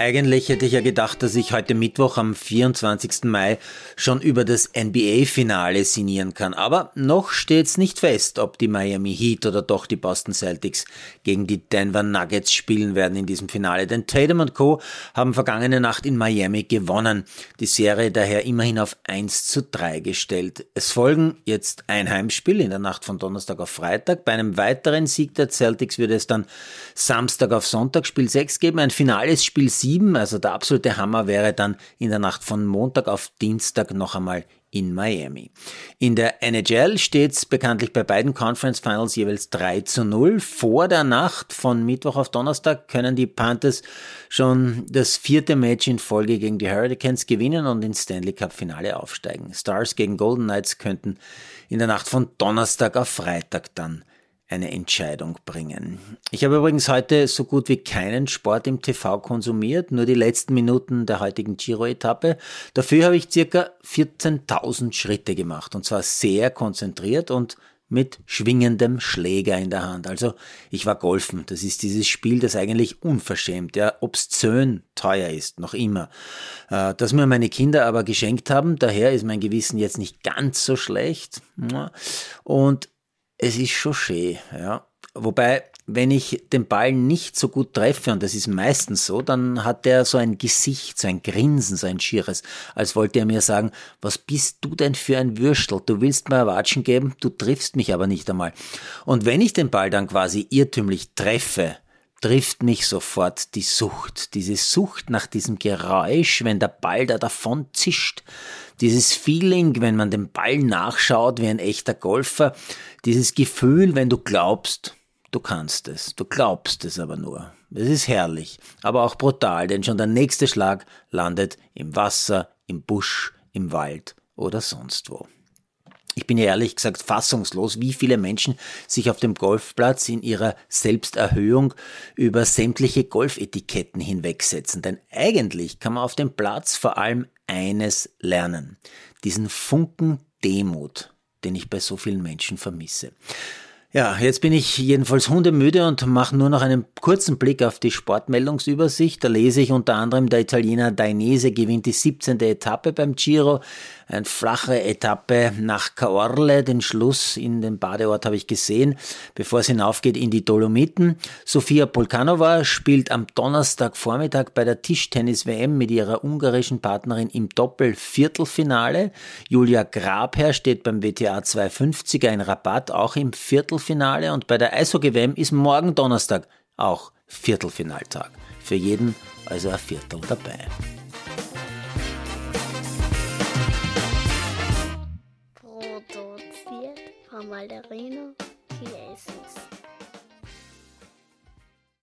Eigentlich hätte ich ja gedacht, dass ich heute Mittwoch am 24. Mai schon über das NBA-Finale sinnieren kann. Aber noch steht's nicht fest, ob die Miami Heat oder doch die Boston Celtics gegen die Denver Nuggets spielen werden in diesem Finale. Denn Tatum und Co. haben vergangene Nacht in Miami gewonnen. Die Serie daher immerhin auf 1 zu 3 gestellt. Es folgen jetzt ein Heimspiel in der Nacht von Donnerstag auf Freitag. Bei einem weiteren Sieg der Celtics würde es dann Samstag auf Sonntag Spiel 6 geben. Ein finales Spiel 7 7, also der absolute Hammer wäre dann in der Nacht von Montag auf Dienstag noch einmal in Miami. In der NHL steht es bekanntlich bei beiden Conference Finals jeweils 3 zu 0. Vor der Nacht von Mittwoch auf Donnerstag können die Panthers schon das vierte Match in Folge gegen die Hurricanes gewinnen und ins Stanley Cup Finale aufsteigen. Stars gegen Golden Knights könnten in der Nacht von Donnerstag auf Freitag dann eine Entscheidung bringen. Ich habe übrigens heute so gut wie keinen Sport im TV konsumiert, nur die letzten Minuten der heutigen Giro-Etappe. Dafür habe ich circa 14.000 Schritte gemacht und zwar sehr konzentriert und mit schwingendem Schläger in der Hand. Also ich war golfen. Das ist dieses Spiel, das eigentlich unverschämt, ja, obszön teuer ist, noch immer. Äh, das mir meine Kinder aber geschenkt haben, daher ist mein Gewissen jetzt nicht ganz so schlecht. Und es ist schon schön, ja. Wobei, wenn ich den Ball nicht so gut treffe, und das ist meistens so, dann hat er so ein Gesicht, so ein Grinsen, so ein schieres, als wollte er mir sagen, was bist du denn für ein Würstel? Du willst mir Watschen geben, du triffst mich aber nicht einmal. Und wenn ich den Ball dann quasi irrtümlich treffe, trifft mich sofort die Sucht, diese Sucht nach diesem Geräusch, wenn der Ball da davon zischt, dieses Feeling, wenn man dem Ball nachschaut wie ein echter Golfer, dieses Gefühl, wenn du glaubst, du kannst es, du glaubst es aber nur. Es ist herrlich, aber auch brutal, denn schon der nächste Schlag landet im Wasser, im Busch, im Wald oder sonst wo. Ich bin ehrlich gesagt fassungslos, wie viele Menschen sich auf dem Golfplatz in ihrer Selbsterhöhung über sämtliche Golfetiketten hinwegsetzen. Denn eigentlich kann man auf dem Platz vor allem eines lernen. Diesen Funken Demut, den ich bei so vielen Menschen vermisse. Ja, jetzt bin ich jedenfalls hundemüde und mache nur noch einen kurzen Blick auf die Sportmeldungsübersicht. Da lese ich unter anderem, der Italiener Dainese gewinnt die 17. Etappe beim Giro. Eine flache Etappe nach Caorle. Den Schluss in den Badeort habe ich gesehen, bevor es hinaufgeht in die Dolomiten. Sofia Polkanova spielt am Donnerstagvormittag bei der Tischtennis-WM mit ihrer ungarischen Partnerin im Doppel-Viertelfinale. Julia Grabherr steht beim WTA 250er in Rabatt auch im Viertelfinale und bei der Eishockey-WM ist morgen Donnerstag auch Viertelfinaltag. Für jeden also ein Viertel dabei. Von Malderino Chiesis.